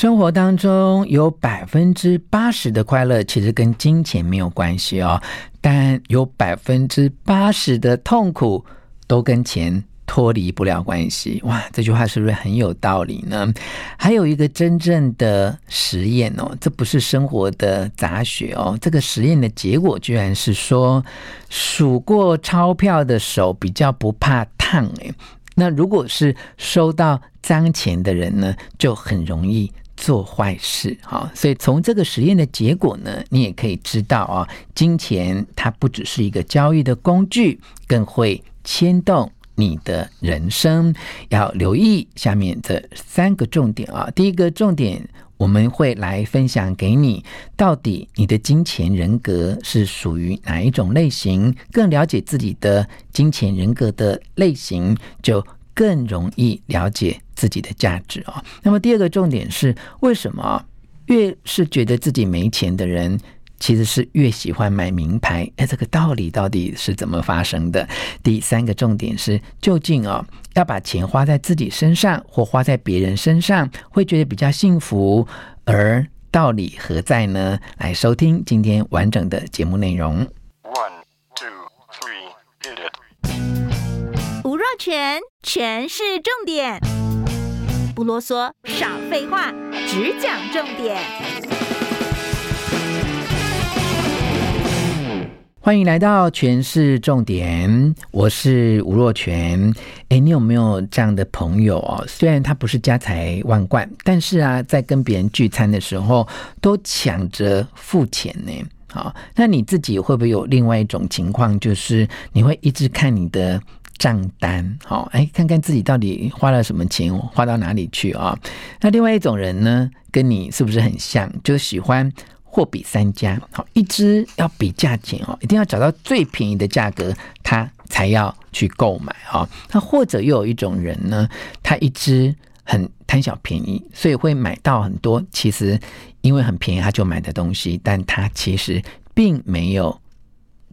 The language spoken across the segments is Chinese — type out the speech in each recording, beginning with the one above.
生活当中有百分之八十的快乐其实跟金钱没有关系哦，但有百分之八十的痛苦都跟钱脱离不了关系。哇，这句话是不是很有道理呢？还有一个真正的实验哦，这不是生活的杂学哦，这个实验的结果居然是说，数过钞票的手比较不怕烫诶。那如果是收到脏钱的人呢，就很容易做坏事。哈，所以从这个实验的结果呢，你也可以知道啊，金钱它不只是一个交易的工具，更会牵动你的人生。要留意下面这三个重点啊。第一个重点，我们会来分享给你，到底你的金钱人格是属于哪一种类型？更了解自己的金钱人格的类型，就更容易了解自己的价值哦。那么第二个重点是，为什么越是觉得自己没钱的人，其实是越喜欢买名牌？哎，这个道理到底是怎么发生的？第三个重点是，究竟哦，要把钱花在自己身上或花在别人身上，会觉得比较幸福，而道理何在呢？来收听今天完整的节目内容 one two three。全全是重点，不啰嗦，少废话，只讲重点。欢迎来到全是重点，我是吴若全。哎，你有没有这样的朋友哦？虽然他不是家财万贯，但是啊，在跟别人聚餐的时候，都抢着付钱呢。好，那你自己会不会有另外一种情况，就是你会一直看你的账单，好，哎，看看自己到底花了什么钱，花到哪里去啊？那另外一种人呢，跟你是不是很像？就喜欢货比三家，好，一只要比价钱哦，一定要找到最便宜的价格，他才要去购买啊。那或者又有一种人呢，他一直很贪小便宜，所以会买到很多其实因为很便宜他就买的东西，但他其实并没有。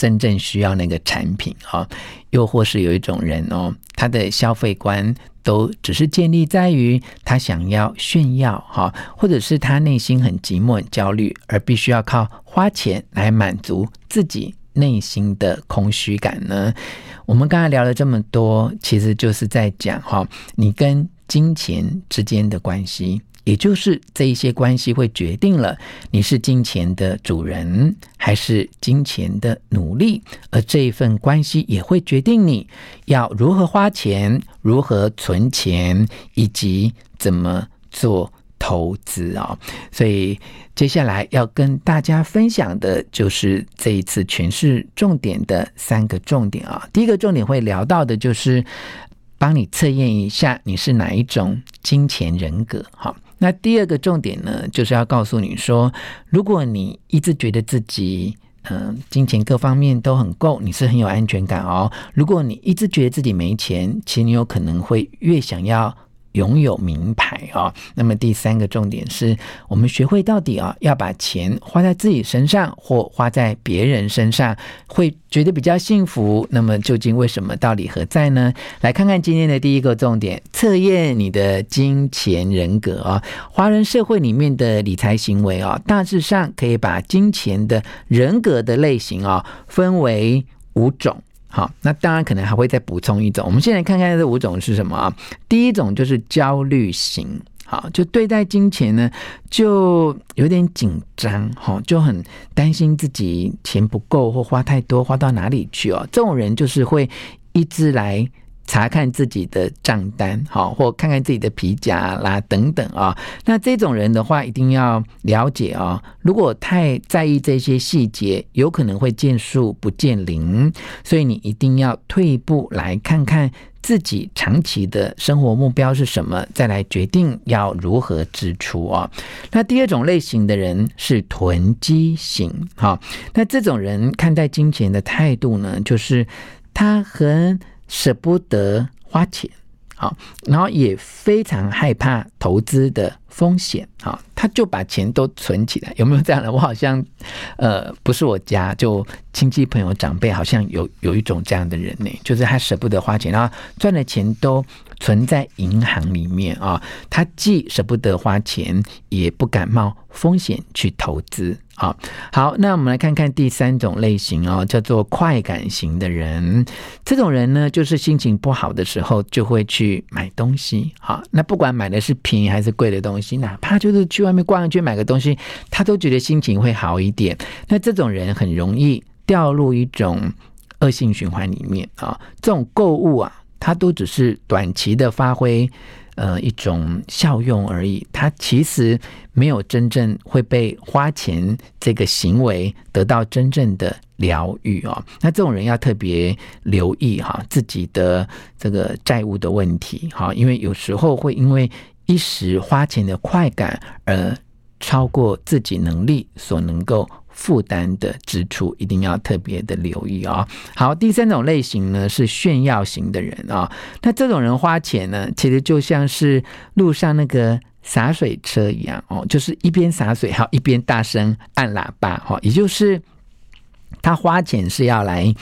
真正需要那个产品啊，又或是有一种人哦，他的消费观都只是建立在于他想要炫耀哈，或者是他内心很寂寞、很焦虑，而必须要靠花钱来满足自己内心的空虚感呢。我们刚才聊了这么多，其实就是在讲哈，你跟金钱之间的关系。也就是这一些关系会决定了你是金钱的主人还是金钱的奴隶，而这一份关系也会决定你要如何花钱、如何存钱以及怎么做投资啊。所以接下来要跟大家分享的就是这一次全是重点的三个重点啊。第一个重点会聊到的就是帮你测验一下你是哪一种金钱人格，好。那第二个重点呢，就是要告诉你说，如果你一直觉得自己，嗯、呃，金钱各方面都很够，你是很有安全感哦。如果你一直觉得自己没钱，其实你有可能会越想要。拥有名牌啊，那么第三个重点是我们学会到底啊，要把钱花在自己身上或花在别人身上，会觉得比较幸福。那么究竟为什么？道理何在呢？来看看今天的第一个重点，测验你的金钱人格啊。华人社会里面的理财行为啊，大致上可以把金钱的人格的类型啊分为五种。好，那当然可能还会再补充一种。我们现在看看这五种是什么啊？第一种就是焦虑型，好，就对待金钱呢，就有点紧张，哈，就很担心自己钱不够或花太多，花到哪里去哦。这种人就是会一直来。查看自己的账单，好，或看看自己的皮夹啦，等等啊。那这种人的话，一定要了解啊。如果太在意这些细节，有可能会见树不见林。所以你一定要退一步来看看自己长期的生活目标是什么，再来决定要如何支出啊。那第二种类型的人是囤积型，哈，那这种人看待金钱的态度呢，就是他很舍不得花钱。好，然后也非常害怕投资的风险，好，他就把钱都存起来。有没有这样的？我好像，呃，不是我家，就亲戚朋友长辈，好像有有一种这样的人呢，就是他舍不得花钱，然后赚的钱都存在银行里面啊。他既舍不得花钱，也不敢冒风险去投资。啊，好，那我们来看看第三种类型哦，叫做快感型的人。这种人呢，就是心情不好的时候就会去买东西。啊，那不管买的是便宜还是贵的东西，哪怕就是去外面逛一圈买个东西，他都觉得心情会好一点。那这种人很容易掉入一种恶性循环里面啊。这种购物啊，他都只是短期的发挥。呃，一种效用而已，它其实没有真正会被花钱这个行为得到真正的疗愈哦。那这种人要特别留意哈，自己的这个债务的问题哈，因为有时候会因为一时花钱的快感而超过自己能力所能够。负担的支出一定要特别的留意、哦！好，第三种类型呢是炫耀型的人啊、那这种人花钱呢，其实就像是路上那个洒水车一样哦，就是一边洒水，还有一边大声按喇叭哈、也就是他花钱是要来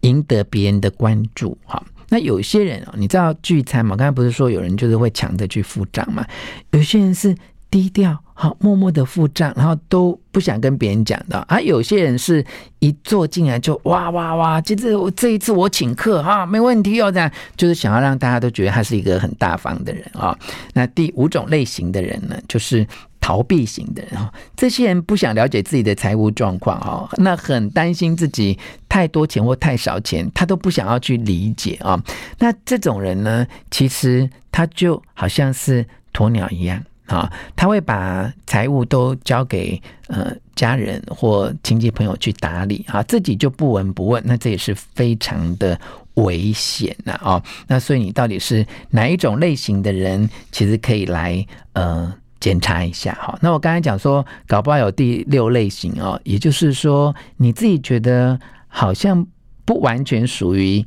赢得别人的关注哈、那有些人哦，你知道聚餐嘛？刚才不是说有人就是会抢着去付账嘛？有些人是低调。好，默默的付账，然后都不想跟别人讲的啊。有些人是一坐进来就哇哇哇，这次我这一次我请客哈，没问题哦，这样就是想要让大家都觉得他是一个很大方的人啊。那第五种类型的人呢，就是逃避型的人啊。这些人不想了解自己的财务状况哈，那很担心自己太多钱或太少钱，他都不想要去理解啊。那这种人呢，其实他就好像是鸵鸟一样。啊，他会把财务都交给呃家人或亲戚朋友去打理啊，自己就不闻不问，那这也是非常的危险的啊。那所以你到底是哪一种类型的人，其实可以来呃检查一下哈。那我刚才讲说，搞不好有第六类型哦，也就是说你自己觉得好像不完全属于。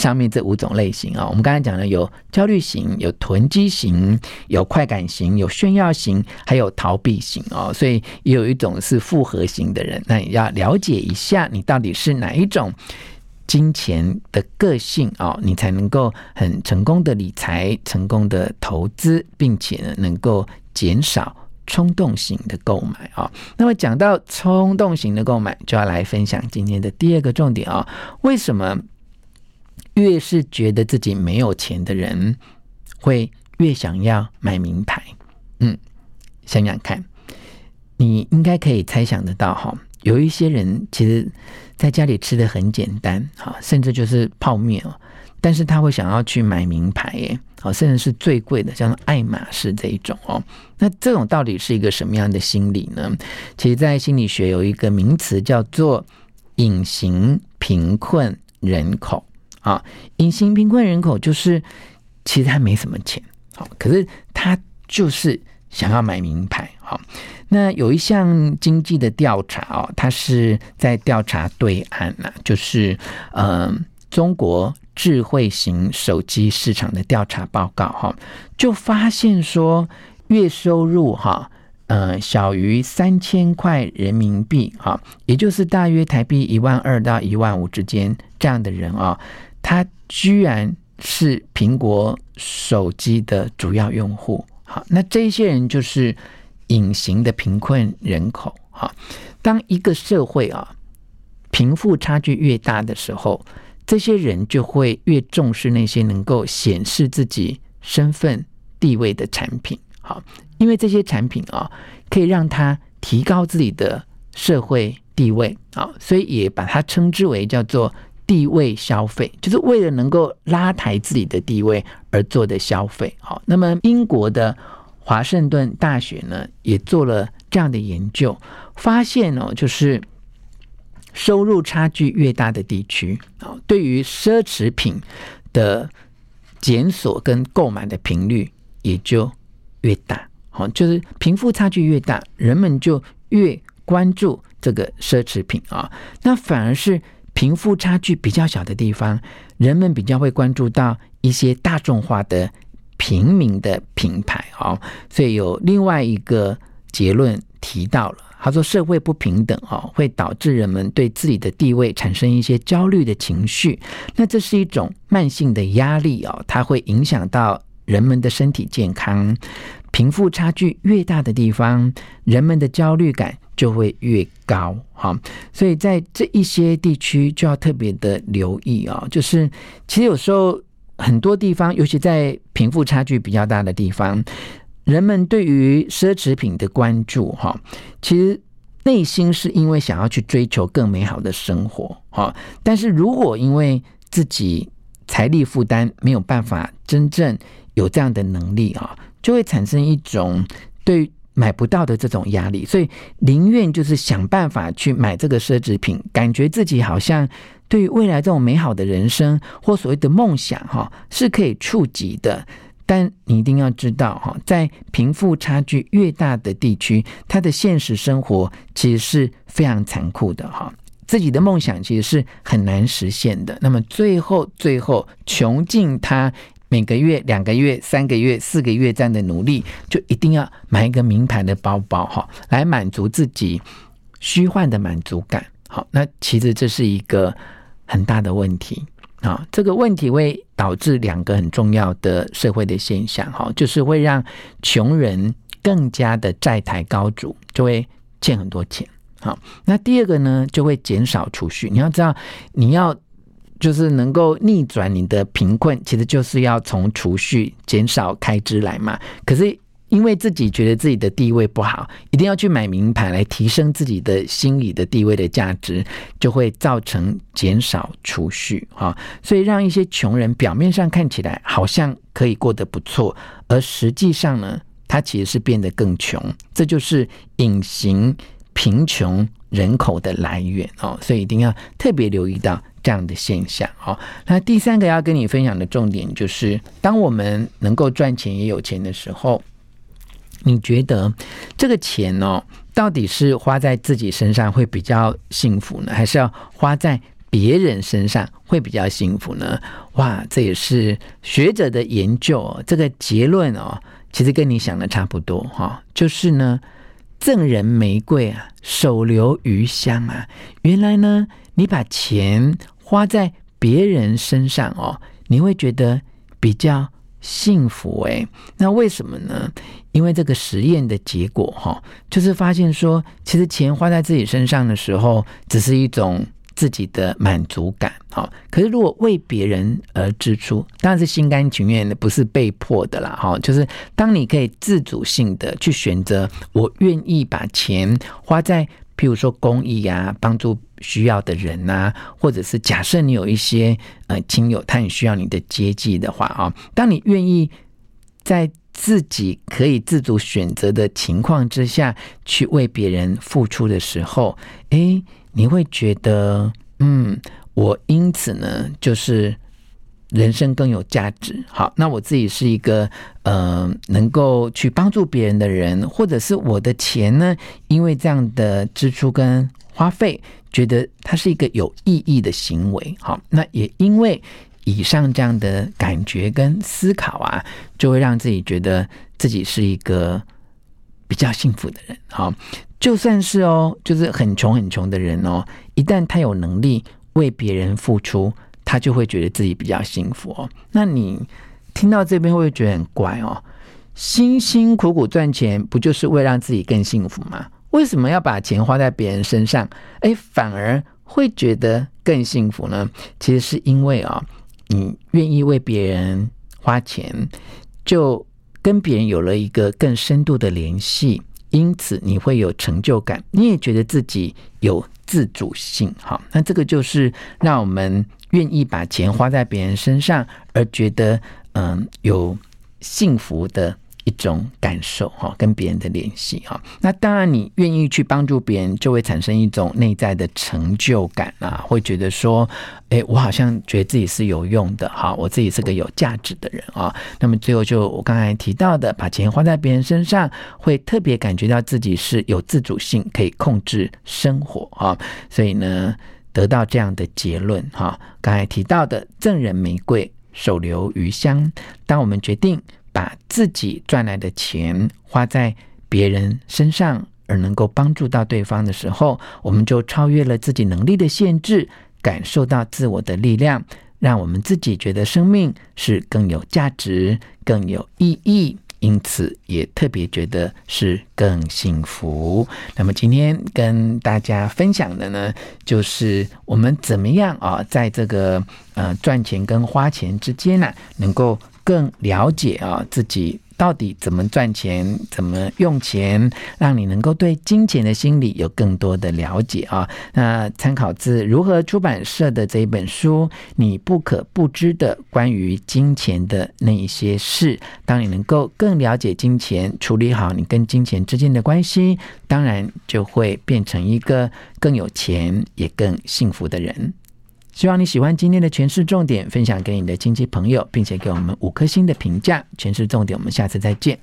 上面这五种类型啊，我们刚才讲的有焦虑型、有囤积型、有快感型、有炫耀型，还有逃避型哦。所以也有一种是复合型的人，那你要了解一下你到底是哪一种金钱的个性哦，你才能够很成功的理财、成功的投资，并且呢能够减少冲动型的购买啊。那么讲到冲动型的购买，就要来分享今天的第二个重点啊，为什么？越是觉得自己没有钱的人，会越想要买名牌。嗯，想想看，你应该可以猜想得到哈。有一些人其实在家里吃的很简单，哈，甚至就是泡面哦，但是他会想要去买名牌，耶，哦，甚至是最贵的，像爱马仕这一种哦。那这种到底是一个什么样的心理呢？其实，在心理学有一个名词叫做隐形贫困人口。啊，隐形贫困人口就是其实他没什么钱，好，可是他就是想要买名牌。好，那有一项经济的调查哦，他是在调查对岸呐，就是呃中国智慧型手机市场的调查报告哈，就发现说月收入哈呃小于三千块人民币哈，也就是大约台币一万二到一万五之间这样的人啊。他居然是苹果手机的主要用户，好，那这些人就是隐形的贫困人口，哈。当一个社会啊贫富差距越大的时候，这些人就会越重视那些能够显示自己身份地位的产品，好，因为这些产品啊可以让他提高自己的社会地位，啊，所以也把它称之为叫做。地位消费就是为了能够拉抬自己的地位而做的消费。好，那么英国的华盛顿大学呢也做了这样的研究，发现哦，就是收入差距越大的地区啊，对于奢侈品的检索跟购买的频率也就越大。好，就是贫富差距越大，人们就越关注这个奢侈品啊。那反而是贫富差距比较小的地方，人们比较会关注到一些大众化的平民的品牌哦。所以有另外一个结论提到了。他说：“社会不平等哦，会导致人们对自己的地位产生一些焦虑的情绪。那这是一种慢性的压力哦，它会影响到人们的身体健康。贫富差距越大的地方，人们的焦虑感就会越高。哈，所以在这一些地区就要特别的留意哦。就是其实有时候很多地方，尤其在贫富差距比较大的地方。”人们对于奢侈品的关注，哈，其实内心是因为想要去追求更美好的生活，哈。但是如果因为自己财力负担没有办法真正有这样的能力，啊，就会产生一种对买不到的这种压力，所以宁愿就是想办法去买这个奢侈品，感觉自己好像对于未来这种美好的人生或所谓的梦想，哈，是可以触及的。但你一定要知道哈，在贫富差距越大的地区，他的现实生活其实是非常残酷的哈。自己的梦想其实是很难实现的。那么最后，最后穷尽他每个月、两个月、三个月、四个月这样的努力，就一定要买一个名牌的包包哈，来满足自己虚幻的满足感。好，那其实这是一个很大的问题。啊，这个问题会导致两个很重要的社会的现象，哈，就是会让穷人更加的债台高筑，就会欠很多钱。好，那第二个呢，就会减少储蓄。你要知道，你要就是能够逆转你的贫困，其实就是要从储蓄减少开支来嘛。可是。因为自己觉得自己的地位不好，一定要去买名牌来提升自己的心理的地位的价值，就会造成减少储蓄哈，所以让一些穷人表面上看起来好像可以过得不错，而实际上呢，他其实是变得更穷，这就是隐形贫穷人口的来源哦，所以一定要特别留意到这样的现象好。那第三个要跟你分享的重点就是，当我们能够赚钱也有钱的时候。你觉得这个钱哦，到底是花在自己身上会比较幸福呢，还是要花在别人身上会比较幸福呢？哇，这也是学者的研究哦，这个结论哦，其实跟你想的差不多哈，就是呢，赠人玫瑰啊，手留余香啊。原来呢，你把钱花在别人身上哦，你会觉得比较。幸福诶，那为什么呢？因为这个实验的结果哈，就是发现说，其实钱花在自己身上的时候，只是一种自己的满足感。好，可是如果为别人而支出，当然是心甘情愿的，不是被迫的啦。哈，就是当你可以自主性的去选择，我愿意把钱花在。譬如说公益啊，帮助需要的人呐、或者是假设你有一些呃亲友，他很需要你的接济的话啊，当你愿意在自己可以自主选择的情况之下去为别人付出的时候，诶，你会觉得，嗯，我因此呢，就是。人生更有价值。好，那我自己是一个呃，能够去帮助别人的人，或者是我的钱呢，因为这样的支出跟花费，觉得它是一个有意义的行为。好，那也因为以上这样的感觉跟思考啊，就会让自己觉得自己是一个比较幸福的人。好，就算是哦，就是很穷很穷的人哦，一旦他有能力为别人付出。他就会觉得自己比较幸福哦。那你听到这边会不会觉得很怪哦？辛辛苦苦赚钱不就是为让自己更幸福吗？为什么要把钱花在别人身上？哎，反而会觉得更幸福呢？其实是因为啊，你愿意为别人花钱，就跟别人有了一个更深度的联系，因此你会有成就感，你也觉得自己有自主性。好，那这个就是让我们。愿意把钱花在别人身上，而觉得嗯有幸福的一种感受哈，跟别人的联系哈。那当然，你愿意去帮助别人，就会产生一种内在的成就感啊，会觉得说，哎，我好像觉得自己是有用的哈，我自己是个有价值的人啊。那么最后就我刚才提到的，把钱花在别人身上，会特别感觉到自己是有自主性，可以控制生活啊。所以呢，得到这样的结论哈。刚才提到的赠人玫瑰，手留余香。当我们决定。把自己赚来的钱花在别人身上，而能够帮助到对方的时候，我们就超越了自己能力的限制，感受到自我的力量，让我们自己觉得生命是更有价值、更有意义，因此也特别觉得是更幸福。那么今天跟大家分享的呢，就是我们怎么样啊，在这个呃赚钱跟花钱之间呢，能够。更了解啊，自己到底怎么赚钱，怎么用钱，让你能够对金钱的心理有更多的了解啊。那参考自如何出版社的这一本书《你不可不知的关于金钱的那一些事》，当你能够更了解金钱，处理好你跟金钱之间的关系，当然就会变成一个更有钱也更幸福的人。希望你喜欢今天的全市重点，分享给你的亲戚朋友，并且给我们五颗星的评价。全市重点，我们下次再见。